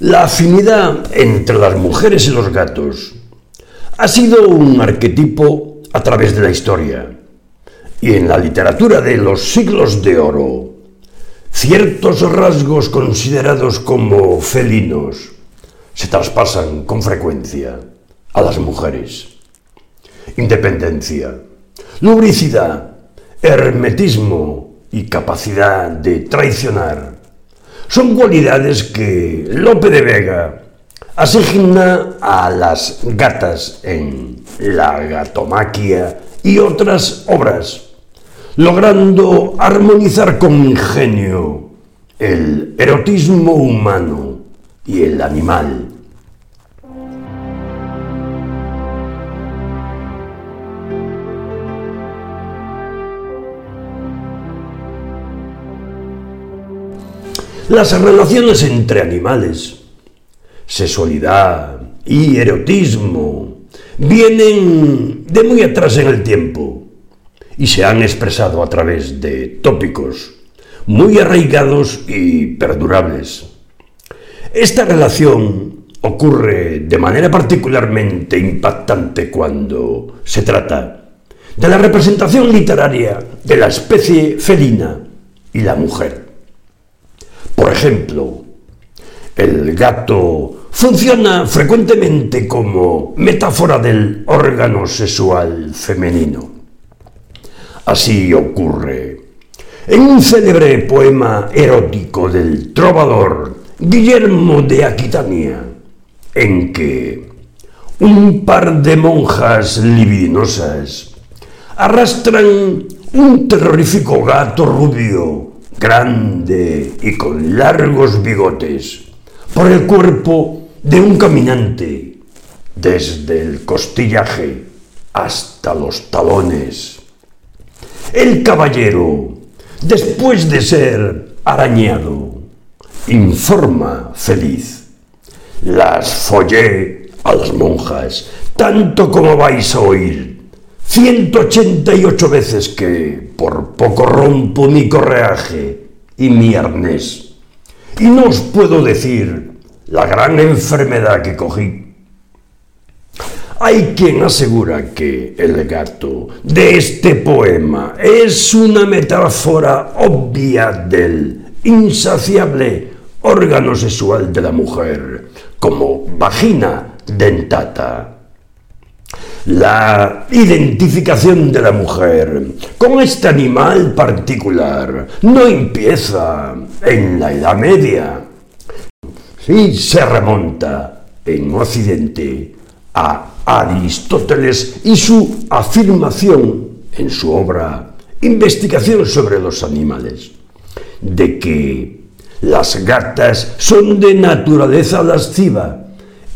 La afinidad entre las mujeres y los gatos ha sido un arquetipo a través de la historia y en la literatura de los siglos de oro. Ciertos rasgos considerados como felinos se traspasan con frecuencia a las mujeres. Independencia, lubricidad, hermetismo y capacidad de traicionar son cualidades que Lope de Vega asigna a las gatas en La gatomaquia y otras obras, logrando armonizar con ingenio el erotismo humano y el animal. Las relaciones entre animales, sexualidad y erotismo vienen de muy atrás en el tiempo y se han expresado a través de tópicos muy arraigados y perdurables. Esta relación ocurre de manera particularmente impactante cuando se trata de la representación literaria de la especie felina y la mujer. Por ejemplo, el gato funciona frecuentemente como metáfora del órgano sexual femenino. Así ocurre en un célebre poema erótico del trovador Guillermo de Aquitania, en que un par de monjas libidinosas arrastran un terrorífico gato rubio grande y con largos bigotes, por el cuerpo de un caminante, desde el costillaje hasta los talones. El caballero, después de ser arañado, informa feliz. Las follé a las monjas, tanto como vais a oír 188 veces que por poco rompo mi correaje y mi arnés. Y no os puedo decir la gran enfermedad que cogí. Hay quien asegura que el gato de este poema es una metáfora obvia del insaciable órgano sexual de la mujer, como vagina dentata la identificación de la mujer con este animal particular no empieza en la Edad Media. Sí, se remonta en Occidente a Aristóteles y su afirmación en su obra Investigación sobre los animales, de que las gatas son de naturaleza lasciva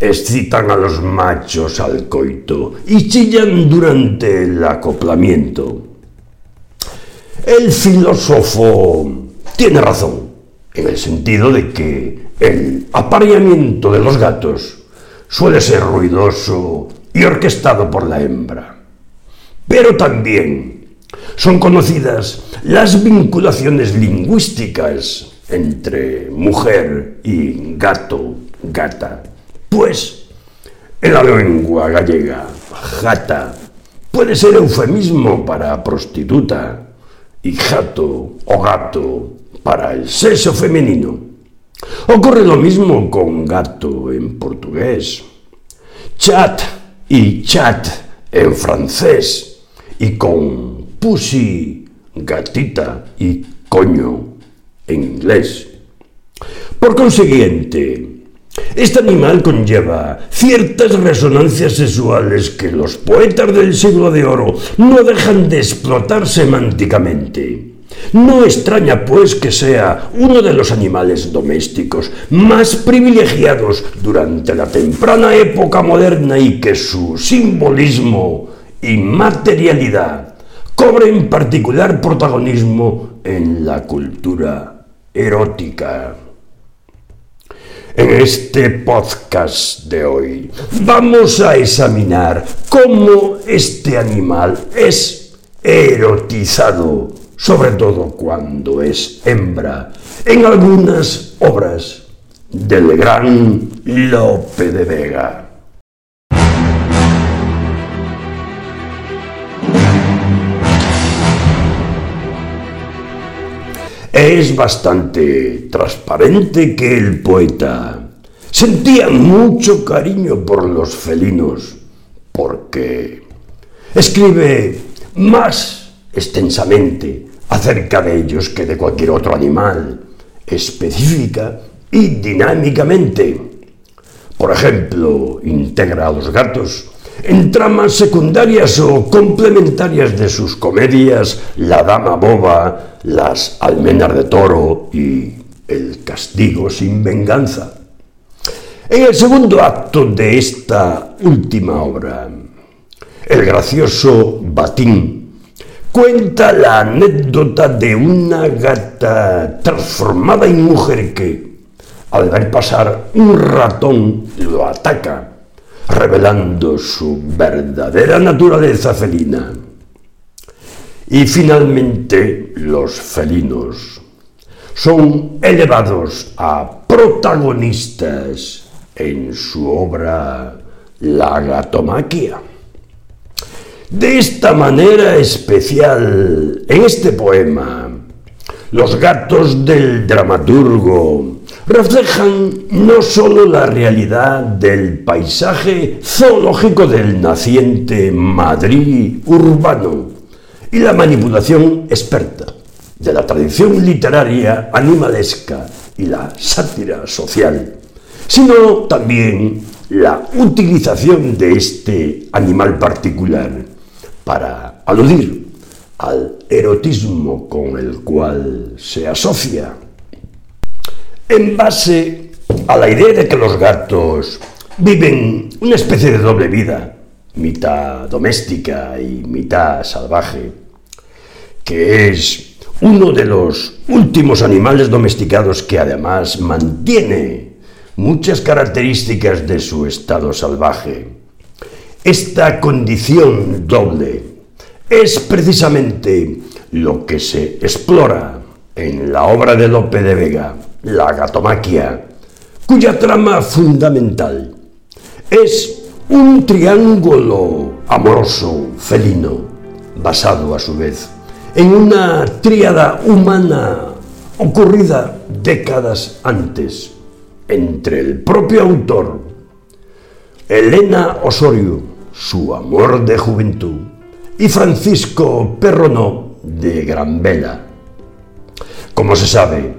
excitan a los machos al coito y chillan durante el acoplamiento. El filósofo tiene razón, en el sentido de que el apareamiento de los gatos suele ser ruidoso y orquestado por la hembra. Pero también son conocidas las vinculaciones lingüísticas entre mujer y gato, gata. pues en la lengua gallega, jata, puede ser eufemismo para prostituta y jato o gato para el sexo femenino. Ocurre lo mismo con gato en portugués, chat y chat en francés y con pussy, gatita y coño en inglés. Por consiguiente, este animal conlleva ciertas resonancias sexuales que los poetas del siglo de oro no dejan de explotar semánticamente. No extraña, pues, que sea uno de los animales domésticos más privilegiados durante la temprana época moderna y que su simbolismo y materialidad cobren particular protagonismo en la cultura erótica. En este podcast de hoy vamos a examinar cómo este animal es erotizado, sobre todo cuando es hembra, en algunas obras del gran Lope de Vega. Es bastante transparente que el poeta sentía mucho cariño por los felinos, porque escribe más extensamente acerca de ellos que de cualquier otro animal, específica y dinámicamente. Por ejemplo, integra a los gatos en tramas secundarias o complementarias de sus comedias La Dama Boba, Las Almenas de Toro y El Castigo sin Venganza. En el segundo acto de esta última obra, el gracioso Batín cuenta la anécdota de una gata transformada en mujer que, al ver pasar un ratón, lo ataca revelando su verdadera naturaleza felina. Y finalmente, los felinos son elevados a protagonistas en su obra La gatomaquia. De esta manera especial, en este poema, los gatos del dramaturgo reflejan no sólo la realidad del paisaje zoológico del naciente Madrid urbano y la manipulación experta de la tradición literaria animalesca y la sátira social, sino también la utilización de este animal particular para aludir al erotismo con el cual se asocia en base a la idea de que los gatos viven una especie de doble vida, mitad doméstica y mitad salvaje, que es uno de los últimos animales domesticados que además mantiene muchas características de su estado salvaje. Esta condición doble es precisamente lo que se explora en la obra de Lope de Vega la gatomaquia, cuya trama fundamental es un triángulo amoroso felino, basado a su vez en una tríada humana ocurrida décadas antes entre el propio autor, Elena Osorio, su amor de juventud, y Francisco Perronó de Gran Vela. Como se sabe,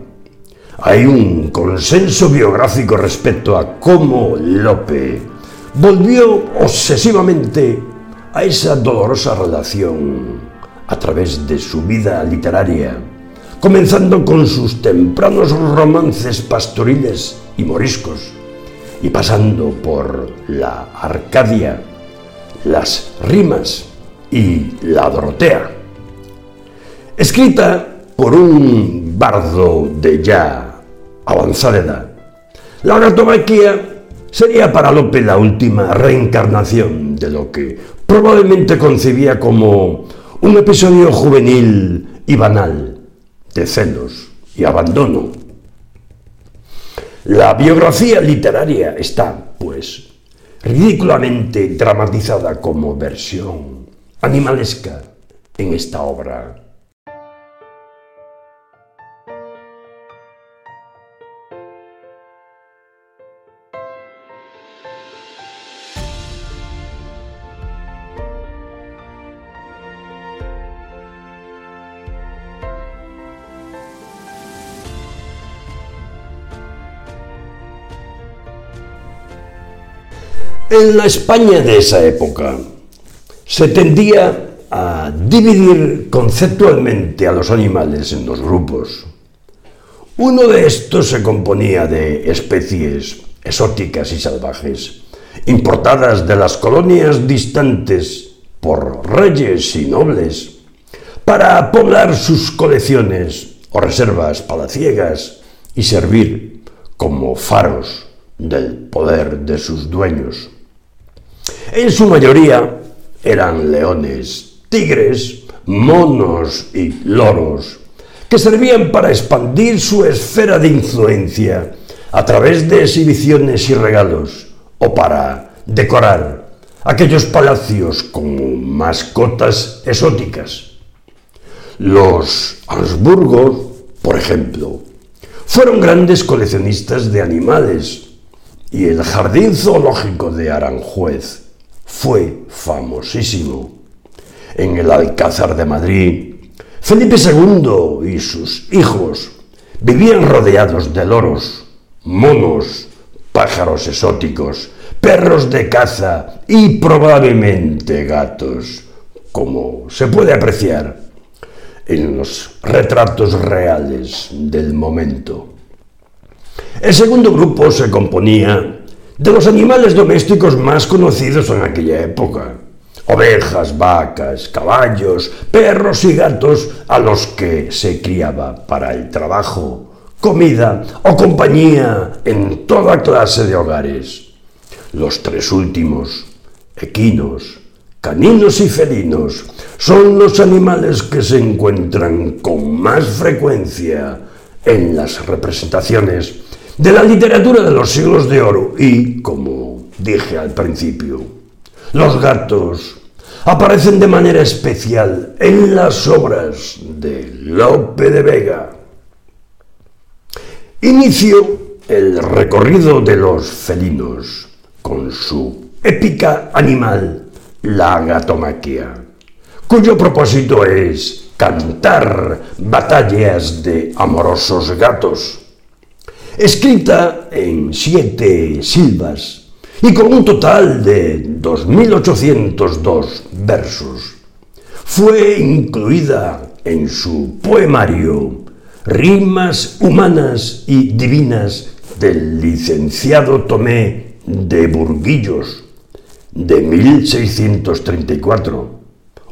hay un consenso biográfico respecto a cómo Lope volvió obsesivamente a esa dolorosa relación a través de su vida literaria, comenzando con sus tempranos romances pastoriles y moriscos, y pasando por la Arcadia, las rimas y la Dorotea. Escrita por un bardo de ya avanzada edad. La gatomaquia sería para Lope la última reencarnación de lo que probablemente concebía como un episodio juvenil y banal de celos y abandono. La biografía literaria está, pues, ridículamente dramatizada como versión animalesca en esta obra En la España de esa época se tendía a dividir conceptualmente a los animales en dos grupos. Uno de estos se componía de especies exóticas y salvajes, importadas de las colonias distantes por reyes y nobles, para poblar sus colecciones o reservas palaciegas y servir como faros del poder de sus dueños. En su mayoría eran leones, tigres, monos y loros, que servían para expandir su esfera de influencia a través de exhibiciones y regalos, o para decorar aquellos palacios como mascotas exóticas. Los Habsburgo, por ejemplo, fueron grandes coleccionistas de animales y el jardín zoológico de Aranjuez fue famosísimo. En el Alcázar de Madrid, Felipe II y sus hijos vivían rodeados de loros, monos, pájaros exóticos, perros de caza y probablemente gatos, como se puede apreciar en los retratos reales del momento. El segundo grupo se componía de los animales domésticos más conocidos en aquella época. Ovejas, vacas, caballos, perros y gatos a los que se criaba para el trabajo, comida o compañía en toda clase de hogares. Los tres últimos, equinos, caninos y felinos, son los animales que se encuentran con más frecuencia en las representaciones de la literatura de los siglos de oro y, como dije al principio, los gatos aparecen de manera especial en las obras de Lope de Vega. Inicio el recorrido de los felinos con su épica animal, la gatomaquia, cuyo propósito es cantar batallas de amorosos gatos, escrita en siete silbas y con un total de 2.802 versos. Fue incluida en su poemario Rimas humanas y divinas del licenciado Tomé de Burguillos de 1634,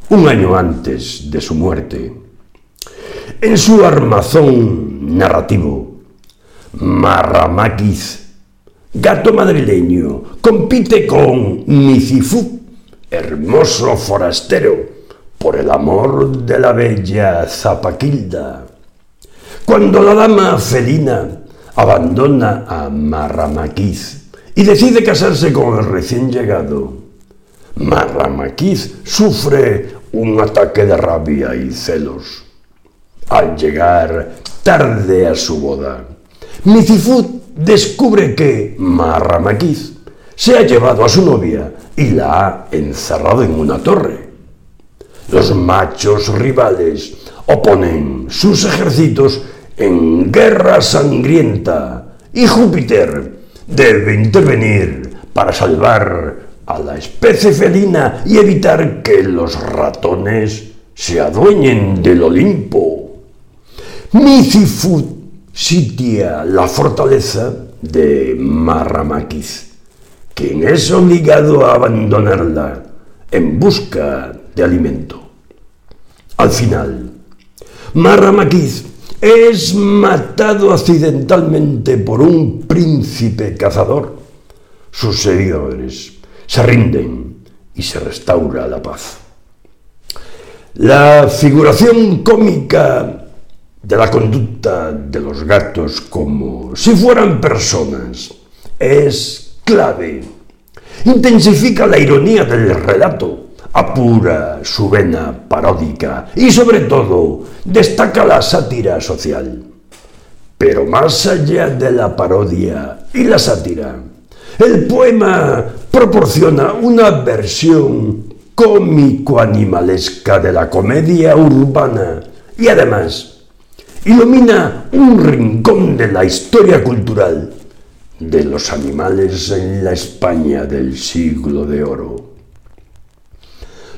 un año antes de su muerte. En su armazón narrativo, Marramaquiz, gato madrileño, compite con Micifú, hermoso forastero, por el amor de la bella Zapaquilda. Cuando la dama felina abandona a Marramaquiz y decide casarse con el recién llegado, Marramaquiz sufre un ataque de rabia y celos. Al llegar tarde a su boda, Micifú descubre que Marramaquiz se ha llevado a su novia y la ha encerrado en una torre. Los machos rivales oponen sus ejércitos en guerra sangrienta y Júpiter debe intervenir para salvar a la especie felina y evitar que los ratones se adueñen del Olimpo. Sitia la fortaleza de Marramaquiz, quien es obligado a abandonarla en busca de alimento. Al final, Marramaquiz es matado accidentalmente por un príncipe cazador. Sus seguidores se rinden y se restaura la paz. La figuración cómica de la conducta de los gatos como si fueran personas es clave. Intensifica la ironía del relato apura su vena paródica y sobre todo destaca la sátira social. Pero más allá de la parodia y la sátira, el poema proporciona una versión cómico-animalesca de la comedia urbana y además ilumina un rincón de la historia cultural de los animales en la España del siglo de oro.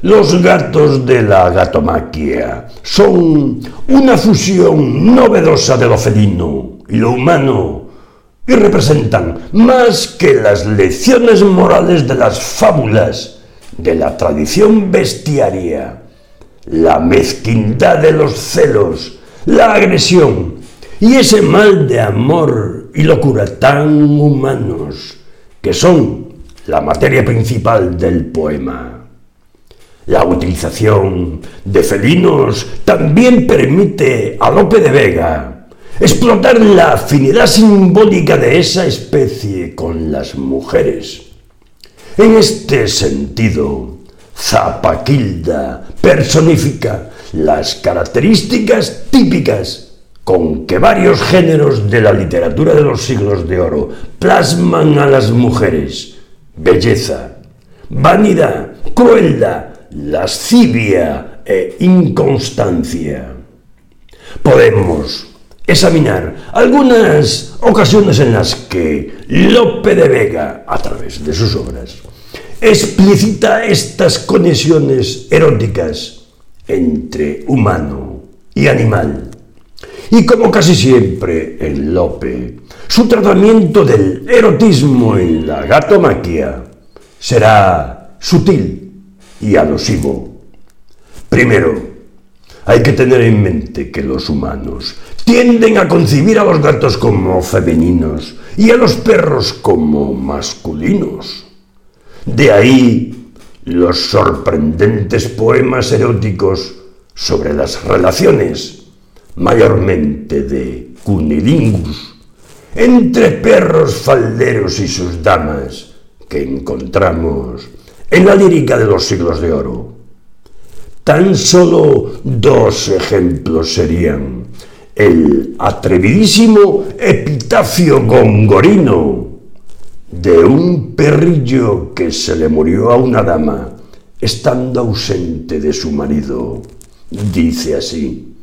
Los gatos de la gatomaquia son una fusión novedosa de lo felino y lo humano y representan más que las lecciones morales de las fábulas de la tradición bestiaria, la mezquindad de los celos, la agresión y ese mal de amor y locura tan humanos que son la materia principal del poema. La utilización de felinos también permite a Lope de Vega explotar la afinidad simbólica de esa especie con las mujeres. En este sentido, Zapaquilda personifica las características típicas con que varios géneros de la literatura de los siglos de oro plasman a las mujeres belleza, vanidad, crueldad, lascivia e inconstancia. Podemos examinar algunas ocasiones en las que Lope de Vega, a través de sus obras, explicita estas conexiones eróticas entre humano y animal. Y como casi siempre en Lope, su tratamiento del erotismo en la gatomaquia será sutil y alusivo. Primero, hay que tener en mente que los humanos tienden a concebir a los gatos como femeninos y a los perros como masculinos. De ahí los sorprendentes poemas eróticos sobre las relaciones, mayormente de Cunilingus, entre perros falderos y sus damas, que encontramos en la lírica de los siglos de oro. Tan solo dos ejemplos serían el atrevidísimo epitafio gongorino, de un perrillo que se le murió a una dama estando ausente de su marido. Dice así,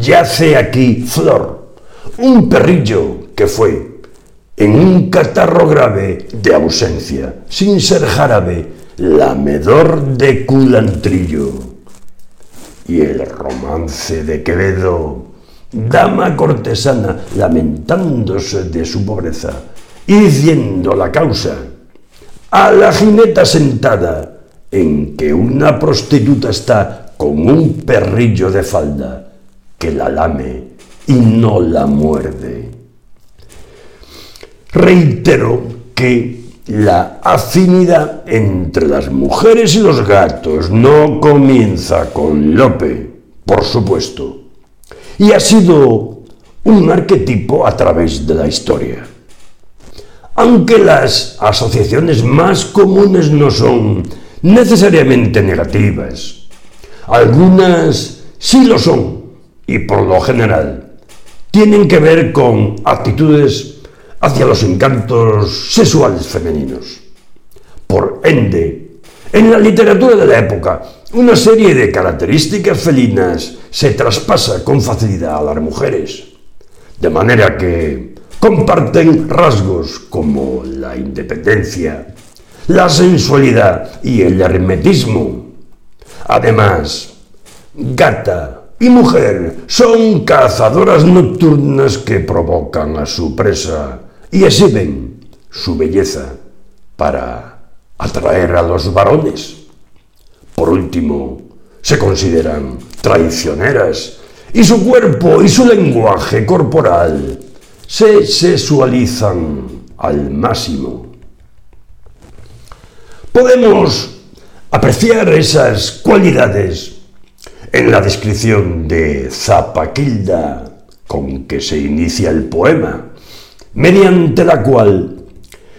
yace aquí Flor, un perrillo que fue en un catarro grave de ausencia, sin ser jarabe, lamedor de culantrillo. Y el romance de Quevedo, dama cortesana lamentándose de su pobreza, y diciendo la causa a la jineta sentada en que una prostituta está con un perrillo de falda que la lame y no la muerde. Reitero que la afinidad entre las mujeres y los gatos no comienza con Lope, por supuesto, y ha sido un arquetipo a través de la historia aunque las asociaciones más comunes no son necesariamente negativas. Algunas sí lo son y por lo general tienen que ver con actitudes hacia los encantos sexuales femeninos. Por ende, en la literatura de la época, una serie de características felinas se traspasa con facilidad a las mujeres, de manera que comparten rasgos como la independencia, la sensualidad y el hermetismo. Además, gata y mujer son cazadoras nocturnas que provocan a su presa y exhiben su belleza para atraer a los varones. Por último, se consideran traicioneras y su cuerpo y su lenguaje corporal se sexualizan al máximo. Podemos apreciar esas cualidades en la descripción de Zapaquilda con que se inicia el poema, mediante la cual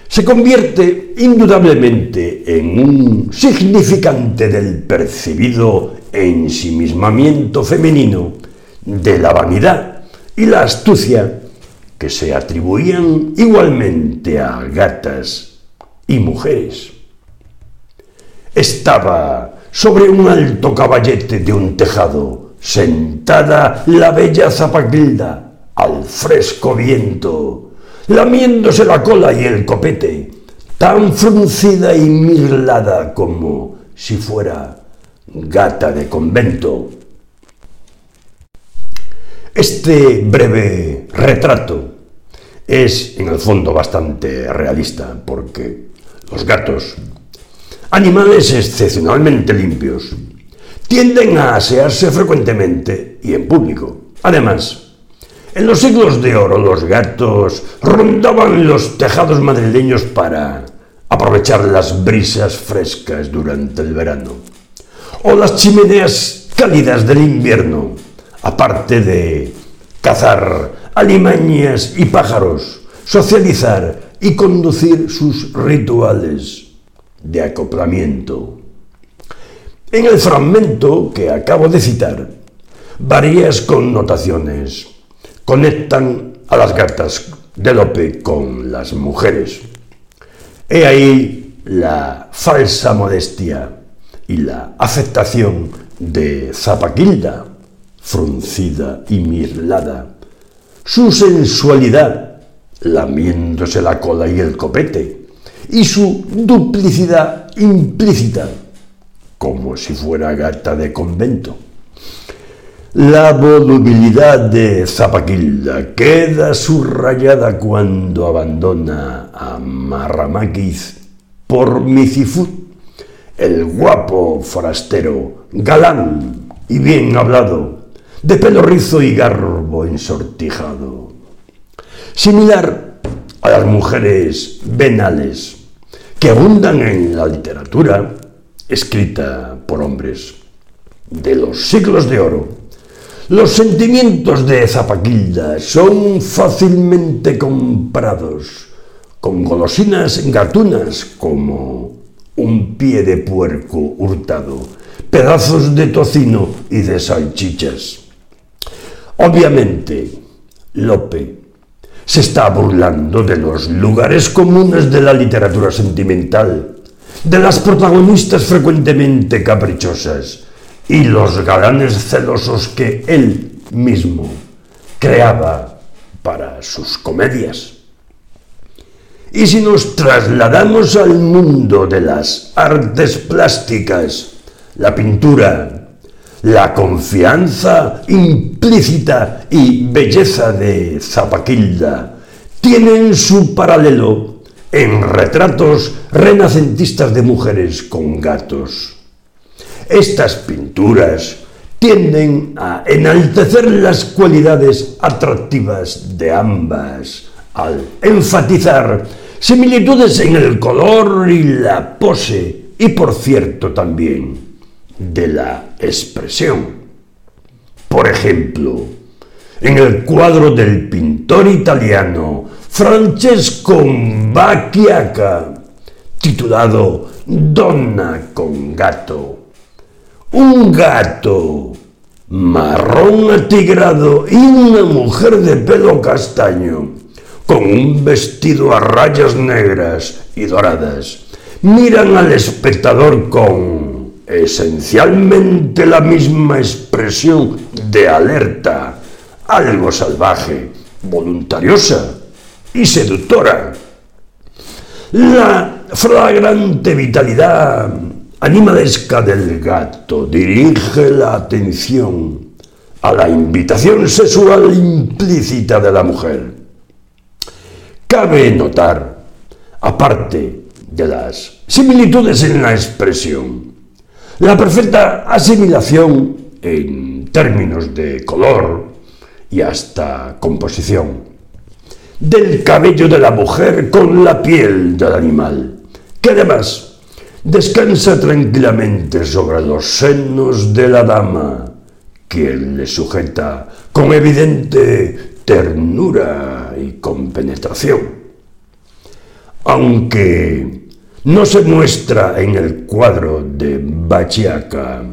se convierte indudablemente en un significante del percibido ensimismamiento femenino, de la vanidad y la astucia que se atribuían igualmente a gatas y mujeres. Estaba sobre un alto caballete de un tejado, sentada la bella Zapaquilda al fresco viento, lamiéndose la cola y el copete, tan fruncida y mirlada como si fuera gata de convento. Este breve retrato es en el fondo bastante realista porque los gatos, animales excepcionalmente limpios, tienden a asearse frecuentemente y en público. Además, en los siglos de oro los gatos rondaban los tejados madrileños para aprovechar las brisas frescas durante el verano o las chimeneas cálidas del invierno aparte de cazar alimañas y pájaros, socializar y conducir sus rituales de acoplamiento. En el fragmento que acabo de citar, varias connotaciones conectan a las gatas de Lope con las mujeres. He ahí la falsa modestia y la afectación de Zapaquilda, fruncida y mirlada, su sensualidad, lamiéndose la cola y el copete, y su duplicidad implícita, como si fuera gata de convento. La volubilidad de Zapaquilda queda subrayada cuando abandona a Marramaquiz por Micifut, el guapo forastero, galán y bien hablado, de pelo rizo y garbo ensortijado. Similar a las mujeres venales que abundan en la literatura escrita por hombres de los siglos de oro, los sentimientos de Zapaquilda son fácilmente comprados con golosinas gatunas como un pie de puerco hurtado, pedazos de tocino y de salchichas. Obviamente, Lope se está burlando de los lugares comunes de la literatura sentimental, de las protagonistas frecuentemente caprichosas y los galanes celosos que él mismo creaba para sus comedias. Y si nos trasladamos al mundo de las artes plásticas, la pintura, la confianza implícita y belleza de Zapaquilda tienen su paralelo en retratos renacentistas de mujeres con gatos. Estas pinturas tienden a enaltecer las cualidades atractivas de ambas al enfatizar similitudes en el color y la pose y por cierto también de la expresión. Por ejemplo, en el cuadro del pintor italiano Francesco Bacchiaca, titulado Donna con gato, un gato marrón atigrado y una mujer de pelo castaño, con un vestido a rayas negras y doradas, miran al espectador con esencialmente la misma expresión de alerta, algo salvaje, voluntariosa y seductora. La flagrante vitalidad animalesca del gato dirige la atención a la invitación sexual implícita de la mujer. Cabe notar, aparte de las similitudes en la expresión, la perfecta asimilación en términos de color y hasta composición del cabello de la mujer con la piel del animal, que además descansa tranquilamente sobre los senos de la dama, quien le sujeta con evidente ternura y compenetración. Aunque no se muestra en el cuadro de Bachiaca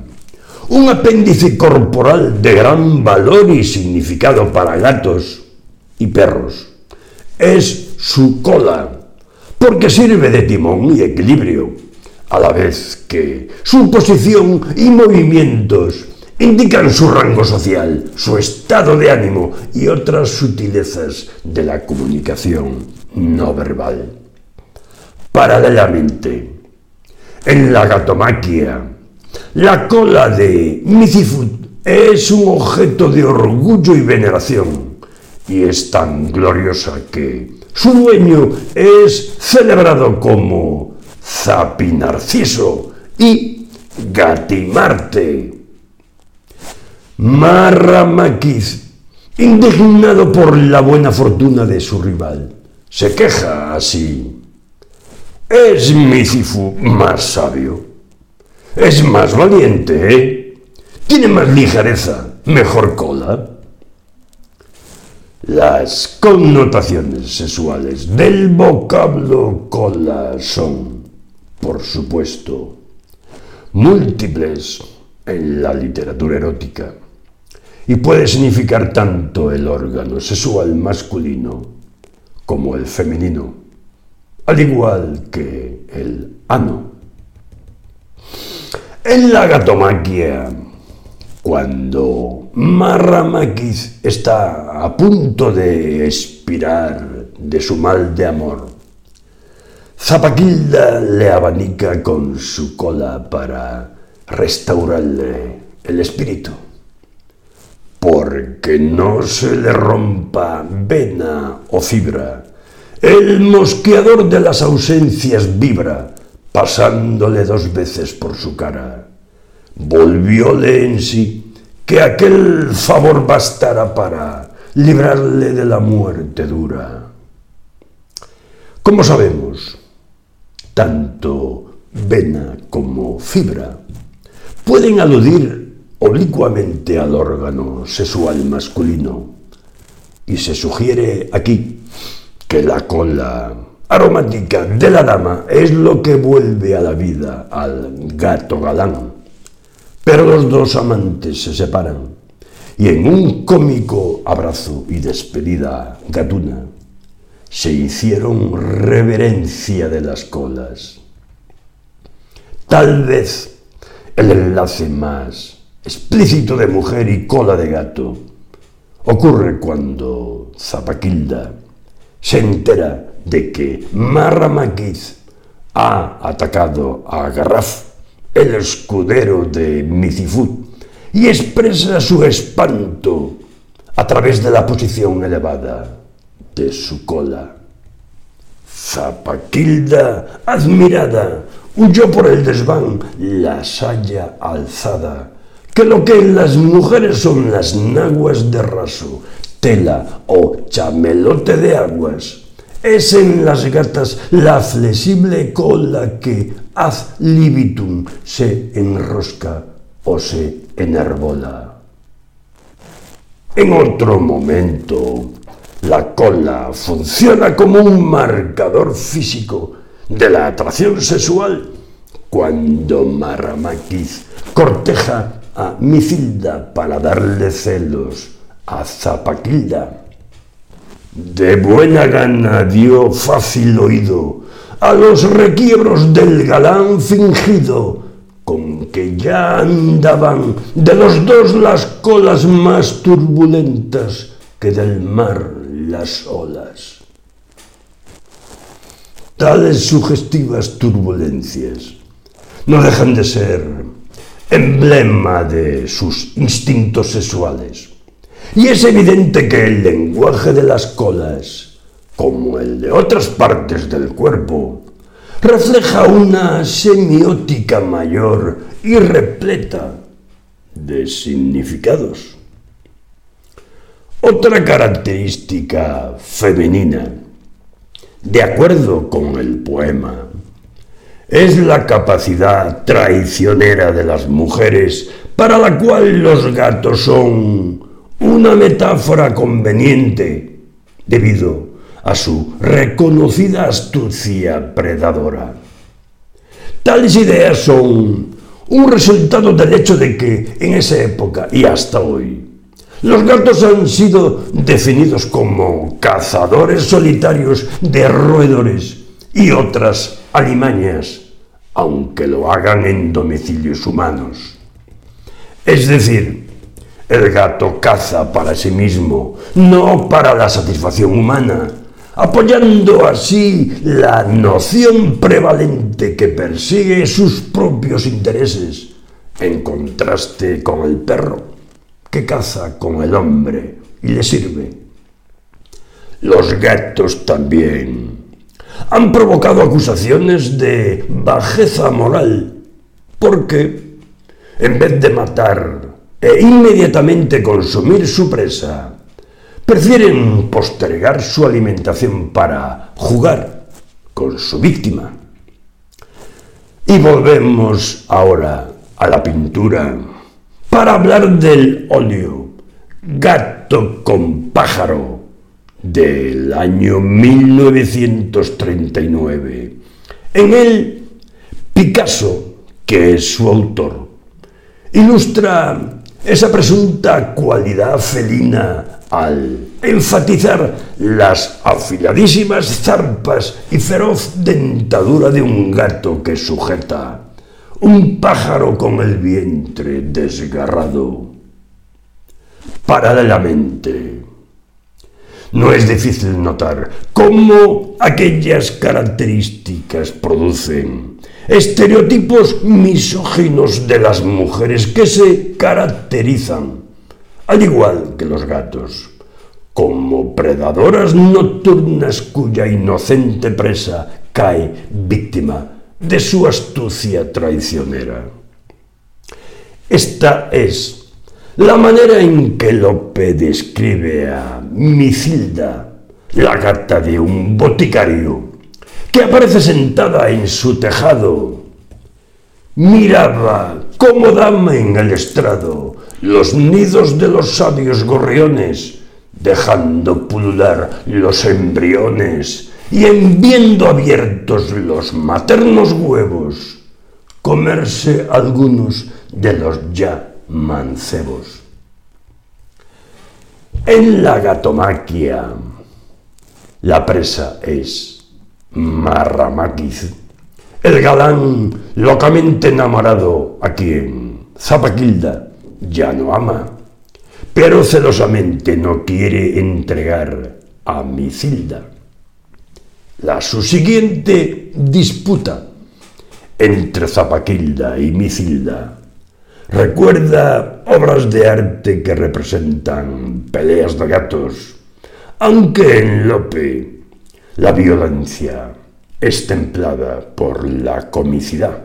un apéndice corporal de gran valor y significado para gatos y perros. Es su cola, porque sirve de timón y equilibrio, a la vez que su posición y movimientos indican su rango social, su estado de ánimo y otras sutilezas de la comunicación no verbal. Paralelamente, en la gatomaquia, la cola de Micifut es un objeto de orgullo y veneración y es tan gloriosa que su dueño es celebrado como Zapinarciso y Gatimarte. Marramaquiz, indignado por la buena fortuna de su rival, se queja así. Es Micifu más sabio. Es más valiente, ¿eh? Tiene más ligereza, mejor cola. Las connotaciones sexuales del vocablo cola son, por supuesto, múltiples en la literatura erótica y puede significar tanto el órgano sexual masculino como el femenino, al igual que el ano. En la gatomaquia cuando Marramaquiz está a punto de expirar de su mal de amor, Zapaquilda le abanica con su cola para restaurarle el espíritu, porque no se le rompa vena o fibra. El mosqueador de las ausencias vibra, pasándole dos veces por su cara volvióle en sí que aquel favor bastara para librarle de la muerte dura. Como sabemos, tanto vena como fibra pueden aludir oblicuamente al órgano sexual masculino y se sugiere aquí que la cola aromática de la dama es lo que vuelve a la vida al gato galán pero los dos amantes se separan y en un cómico abrazo y despedida gatuna se hicieron reverencia de las colas. Tal vez el enlace más explícito de mujer y cola de gato ocurre cuando Zapaquilda se entera de que marramaguis ha atacado a Garraf, el escudero de Micifut, y expresa su espanto a través de la posición elevada de su cola. Zapaquilda, admirada, huyó por el desván, la saya alzada, que lo que en las mujeres son las naguas de raso, tela o chamelote de aguas, es en las gatas la flexible cola que ad libitum se enrosca o se enervola. En otro momento, la cola funciona como un marcador físico de la atracción sexual cuando Marramaquiz corteja a Micilda para darle celos a de buena gana dio fácil oído a los requiebros del galán fingido, con que ya andaban de los dos las colas más turbulentas que del mar las olas. Tales sugestivas turbulencias no dejan de ser emblema de sus instintos sexuales y es evidente que el lenguaje de las colas, como el de otras partes del cuerpo, refleja una semiótica mayor y repleta de significados. Otra característica femenina, de acuerdo con el poema, es la capacidad traicionera de las mujeres para la cual los gatos son una metáfora conveniente debido a su reconocida astucia predadora. Tales ideas son un resultado del hecho de que en esa época y hasta hoy los gatos han sido definidos como cazadores solitarios de roedores y otras alimañas, aunque lo hagan en domicilios humanos. Es decir, el gato caza para sí mismo, no para la satisfacción humana, apoyando así la noción prevalente que persigue sus propios intereses, en contraste con el perro, que caza con el hombre y le sirve. Los gatos también han provocado acusaciones de bajeza moral, porque en vez de matar e inmediatamente consumir su presa, prefieren postergar su alimentación para jugar con su víctima. Y volvemos ahora a la pintura para hablar del óleo, gato con pájaro, del año 1939. En él, Picasso, que es su autor, ilustra esa presunta cualidad felina al enfatizar las afiladísimas zarpas y feroz dentadura de un gato que sujeta un pájaro con el vientre desgarrado. Paralelamente, no es difícil notar cómo aquellas características producen estereotipos misóginos de las mujeres que se caracterizan, al igual que los gatos, como predadoras nocturnas cuya inocente presa cae víctima de su astucia traicionera. Esta es la manera en que Lope describe a Micilda, la gata de un boticario que aparece sentada en su tejado. Miraba como dama en el estrado los nidos de los sabios gorriones, dejando pulular los embriones y en viendo abiertos los maternos huevos, comerse algunos de los ya mancebos. En la gatomaquia, la presa es Marramaquiz, el galán locamente enamorado a quien Zapaquilda ya no ama, pero celosamente no quiere entregar a Micilda la subsiguiente disputa entre Zapaquilda y Micilda recuerda obras de arte que representan peleas de gatos, aunque en Lope la violencia es templada por la comicidad.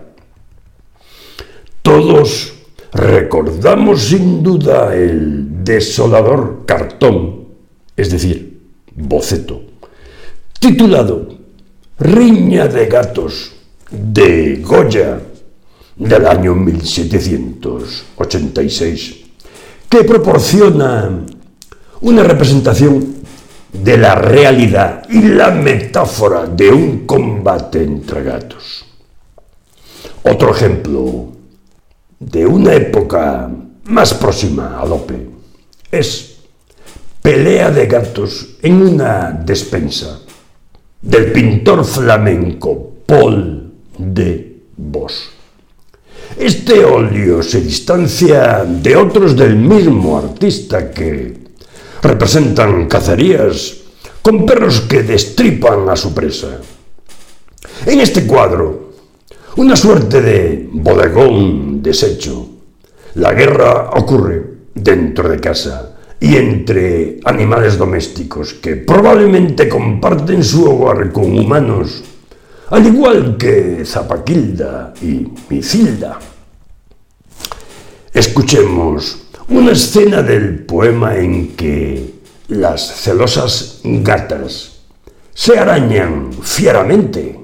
Todos recordamos sin duda el desolador cartón, es decir, boceto titulado Riña de Gatos de Goya del año 1786, que proporciona una representación de la realidad y la metáfora de un combate entre gatos. Otro ejemplo de una época más próxima a Lope es Pelea de gatos en una despensa del pintor flamenco Paul de Vos. Este óleo se distancia de otros del mismo artista que representan cacerías con perros que destripan a su presa. En este cuadro, una suerte de bodegón deshecho. La guerra ocurre dentro de casa y entre animales domésticos que probablemente comparten su hogar con humanos, al igual que Zapaquilda y Micilda. Escuchemos una escena del poema en que las celosas gatas se arañan fieramente.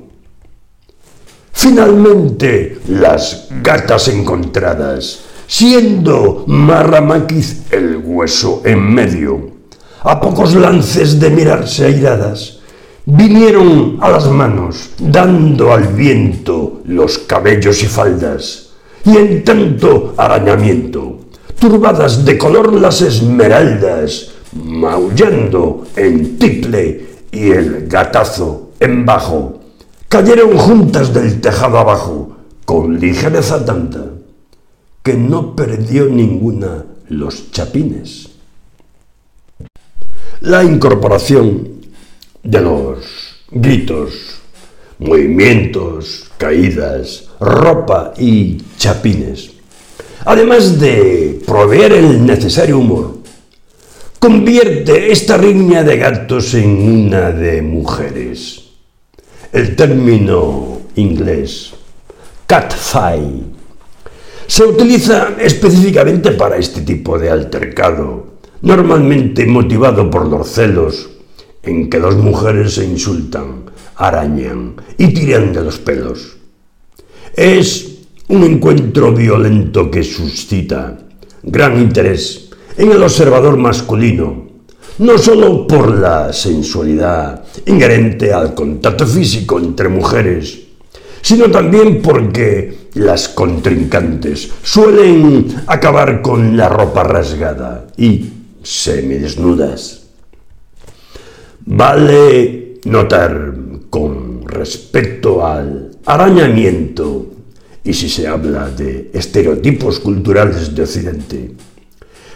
Finalmente, las gatas encontradas siendo Marramaquiz el hueso en medio. A pocos lances de mirarse airadas, vinieron a las manos, dando al viento los cabellos y faldas, y en tanto arañamiento, turbadas de color las esmeraldas, maullando en tiple y el gatazo en bajo, cayeron juntas del tejado abajo, con ligereza tanta que no perdió ninguna los chapines. La incorporación de los gritos, movimientos, caídas, ropa y chapines, además de proveer el necesario humor, convierte esta riña de gatos en una de mujeres. El término inglés catfight se utiliza específicamente para este tipo de altercado, normalmente motivado por los celos, en que dos mujeres se insultan, arañan y tiran de los pelos. Es un encuentro violento que suscita gran interés en el observador masculino, no solo por la sensualidad inherente al contacto físico entre mujeres, sino también porque las contrincantes suelen acabar con la ropa rasgada y semidesnudas. Vale notar con respecto al arañamiento y si se habla de estereotipos culturales de Occidente,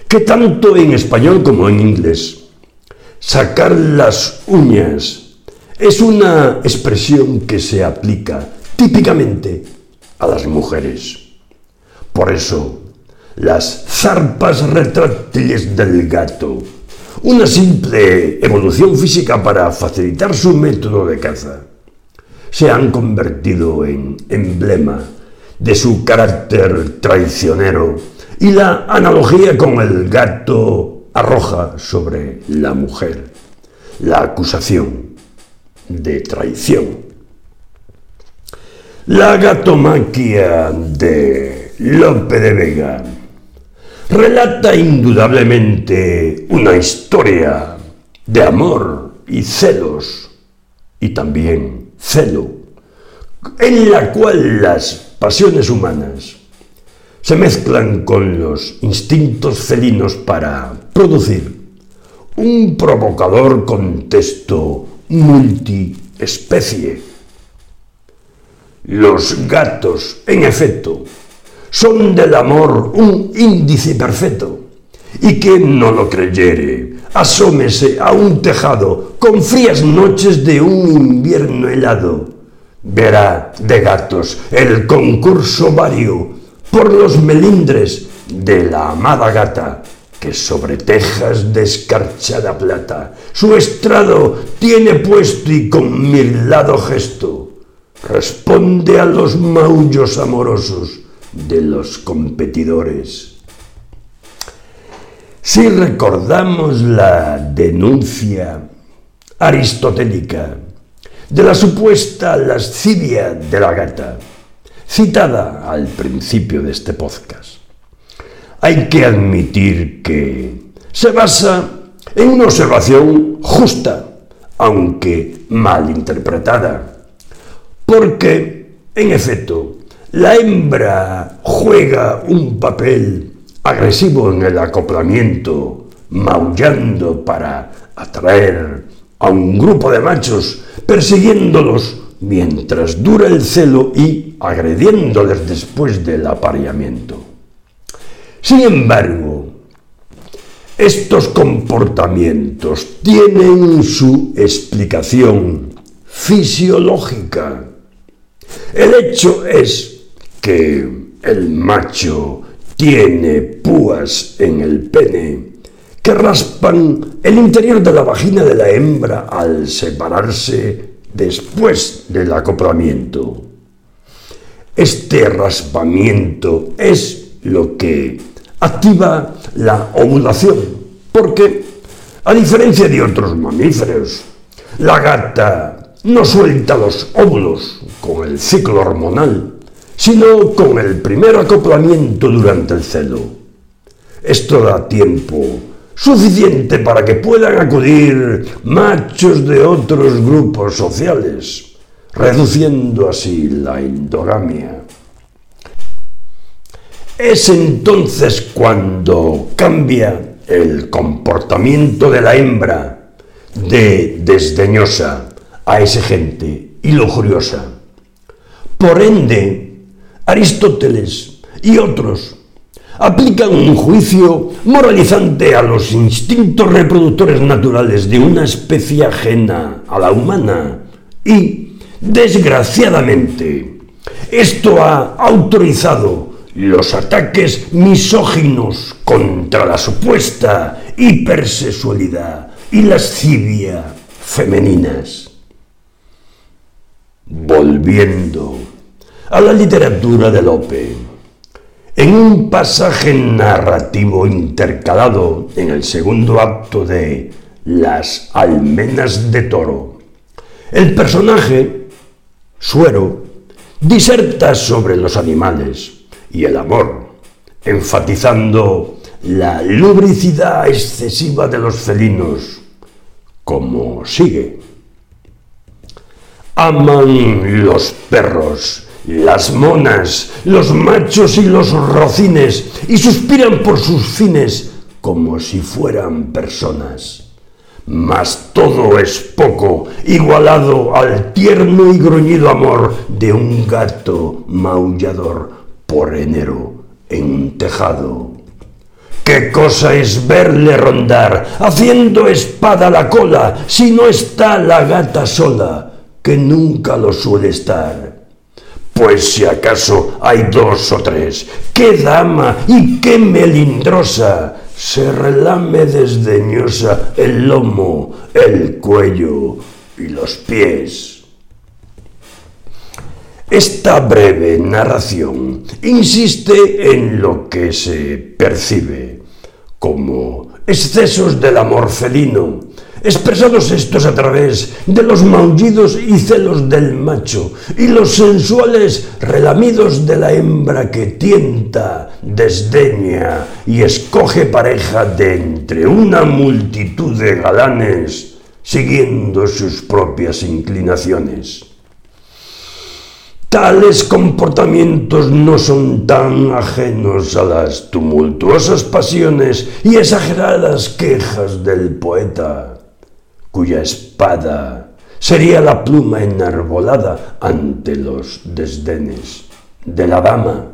que tanto en español como en inglés, sacar las uñas es una expresión que se aplica típicamente a las mujeres. Por eso, las zarpas retráctiles del gato, una simple evolución física para facilitar su método de caza, se han convertido en emblema de su carácter traicionero y la analogía con el gato arroja sobre la mujer la acusación de traición. La gatomaquia de Lope de Vega relata indudablemente una historia de amor y celos y también celo, en la cual las pasiones humanas se mezclan con los instintos felinos para producir un provocador contexto multiespecie. Los gatos, en efecto, son del amor un índice perfecto, y quien no lo creyere, asómese a un tejado con frías noches de un invierno helado, verá de gatos el concurso vario por los melindres de la amada gata, que sobre tejas de escarchada plata su estrado tiene puesto y con mirlado gesto responde a los maullos amorosos de los competidores. Si recordamos la denuncia aristotélica de la supuesta lascivia de la gata, citada al principio de este podcast. Hay que admitir que se basa en una observación justa, aunque mal interpretada, porque, en efecto, la hembra juega un papel agresivo en el acoplamiento, maullando para atraer a un grupo de machos, persiguiéndolos mientras dura el celo y agrediéndoles después del apareamiento. Sin embargo, estos comportamientos tienen su explicación fisiológica. El hecho es que el macho tiene púas en el pene que raspan el interior de la vagina de la hembra al separarse después del acoplamiento. Este raspamiento es lo que activa la ovulación, porque, a diferencia de otros mamíferos, la gata no suelta los óvulos con el ciclo hormonal, sino con el primer acoplamiento durante el celo. Esto da tiempo suficiente para que puedan acudir machos de otros grupos sociales, reduciendo así la endogamia. Es entonces cuando cambia el comportamiento de la hembra de desdeñosa a exigente y lujuriosa. Por ende, Aristóteles y otros aplican un juicio moralizante a los instintos reproductores naturales de una especie ajena a la humana y, desgraciadamente, esto ha autorizado los ataques misóginos contra la supuesta hipersexualidad y lascivia femeninas. Volviendo a la literatura de Lope, en un pasaje narrativo intercalado en el segundo acto de Las almenas de toro, el personaje, Suero, diserta sobre los animales y el amor, enfatizando la lubricidad excesiva de los felinos, como sigue. Aman los perros, las monas, los machos y los rocines, y suspiran por sus fines como si fueran personas. Mas todo es poco igualado al tierno y gruñido amor de un gato maullador por enero en un tejado. ¿Qué cosa es verle rondar, haciendo espada la cola, si no está la gata sola, que nunca lo suele estar? Pues si acaso hay dos o tres, qué dama y qué melindrosa, se relame desdeñosa el lomo, el cuello y los pies. Esta breve narración insiste en lo que se percibe como excesos del amor felino, expresados estos a través de los maullidos y celos del macho y los sensuales relamidos de la hembra que tienta, desdeña y escoge pareja de entre una multitud de galanes siguiendo sus propias inclinaciones. Tales comportamientos no son tan ajenos a las tumultuosas pasiones y exageradas quejas del poeta, cuya espada sería la pluma enarbolada ante los desdenes de la dama.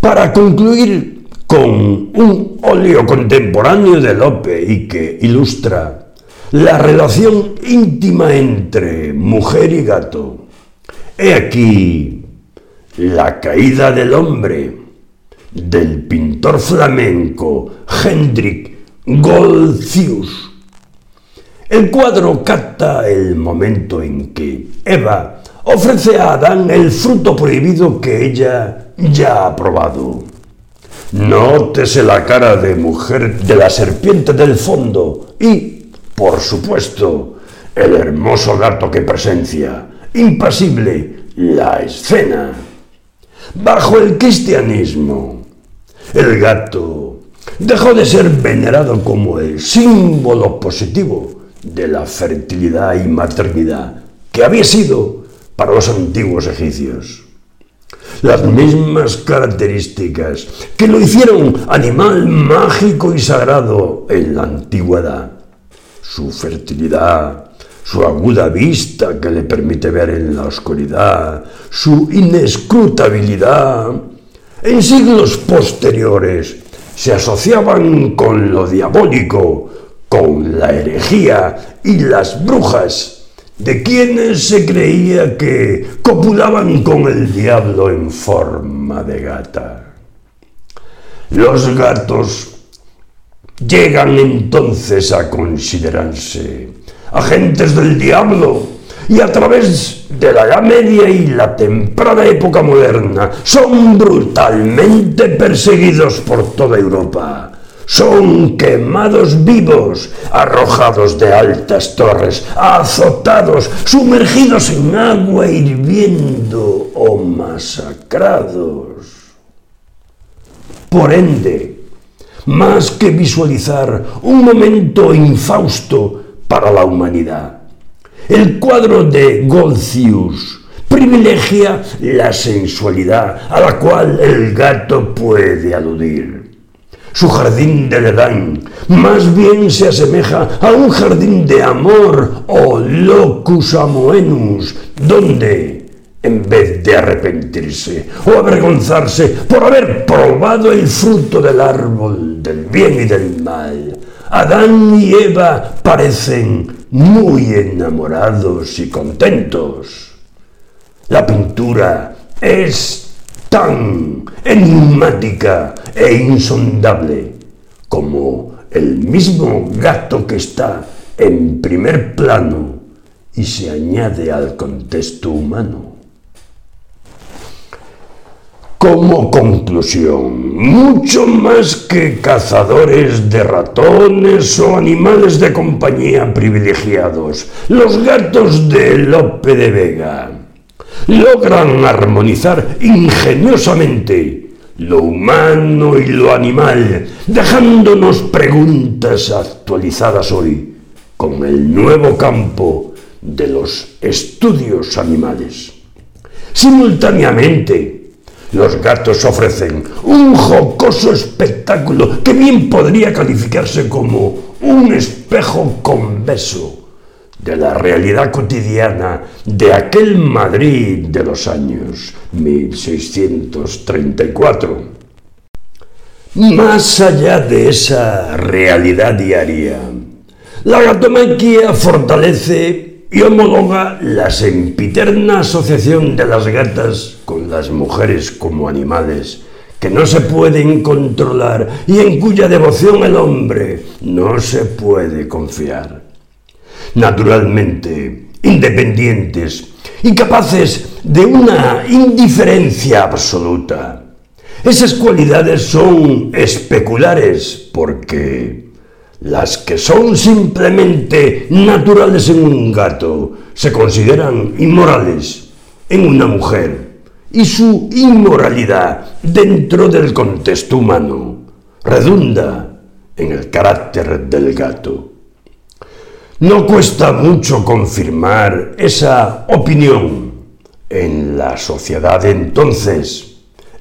Para concluir con un óleo contemporáneo de Lope y que ilustra la relación íntima entre mujer y gato, He aquí la caída del hombre del pintor flamenco Hendrik Goltzius. El cuadro capta el momento en que Eva ofrece a Adán el fruto prohibido que ella ya ha probado. Nótese la cara de mujer de la serpiente del fondo y, por supuesto, el hermoso gato que presencia impasible la escena. Bajo el cristianismo, el gato dejó de ser venerado como el símbolo positivo de la fertilidad y maternidad que había sido para los antiguos egipcios. Las mismas características que lo hicieron animal mágico y sagrado en la antigüedad. Su fertilidad, su aguda vista que le permite ver en la oscuridad, su inescrutabilidad, en siglos posteriores se asociaban con lo diabólico, con la herejía y las brujas, de quienes se creía que copulaban con el diablo en forma de gata. Los gatos llegan entonces a considerarse agentes del diablo, y a través de la Edad Media y la temprana época moderna son brutalmente perseguidos por toda Europa. Son quemados vivos, arrojados de altas torres, azotados, sumergidos en agua hirviendo o masacrados. Por ende, más que visualizar un momento infausto para la humanidad. El cuadro de Golcius privilegia la sensualidad a la cual el gato puede aludir. Su jardín del Edán más bien se asemeja a un jardín de amor o locus amoenus, donde, en vez de arrepentirse o avergonzarse por haber probado el fruto del árbol del bien y del mal, Adán y Eva parecen muy enamorados y contentos. La pintura es tan enigmática e insondable como el mismo gato que está en primer plano y se añade al contexto humano. Como conclusión, mucho más que cazadores de ratones o animales de compañía privilegiados, los gatos de Lope de Vega logran armonizar ingeniosamente lo humano y lo animal, dejándonos preguntas actualizadas hoy con el nuevo campo de los estudios animales. Simultáneamente, los gatos ofrecen un jocoso espectáculo que bien podría calificarse como un espejo conveso de la realidad cotidiana de aquel Madrid de los años 1634. Más allá de esa realidad diaria, la gatomaquia fortalece y homologa la sempiterna asociación de las gatas con las mujeres como animales que no se pueden controlar y en cuya devoción el hombre no se puede confiar naturalmente independientes y capaces de una indiferencia absoluta. Esas cualidades son especulares porque las que son simplemente naturales en un gato se consideran inmorales en una mujer y su inmoralidad dentro del contexto humano redunda en el carácter del gato. No cuesta mucho confirmar esa opinión en la sociedad de entonces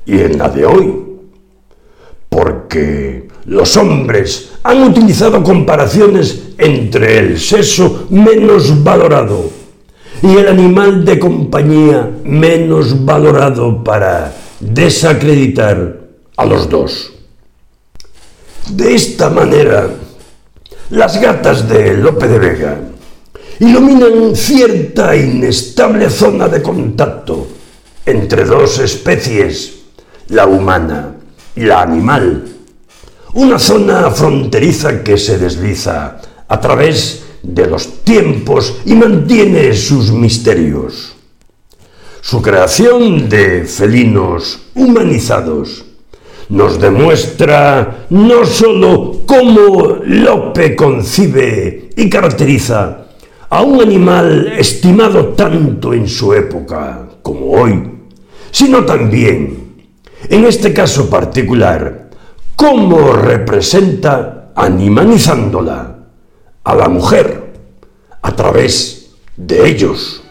y en la de hoy, porque los hombres han utilizado comparaciones entre el sexo menos valorado y el animal de compañía menos valorado para desacreditar a los dos. De esta manera, las gatas de Lope de Vega iluminan cierta inestable zona de contacto entre dos especies, la humana y la animal. Una zona fronteriza que se desliza a través de los tiempos y mantiene sus misterios. Su creación de felinos humanizados nos demuestra no sólo cómo Lope concibe y caracteriza a un animal estimado tanto en su época como hoy, sino también, en este caso particular, cómo representa animanizándola a la mujer a través de ellos.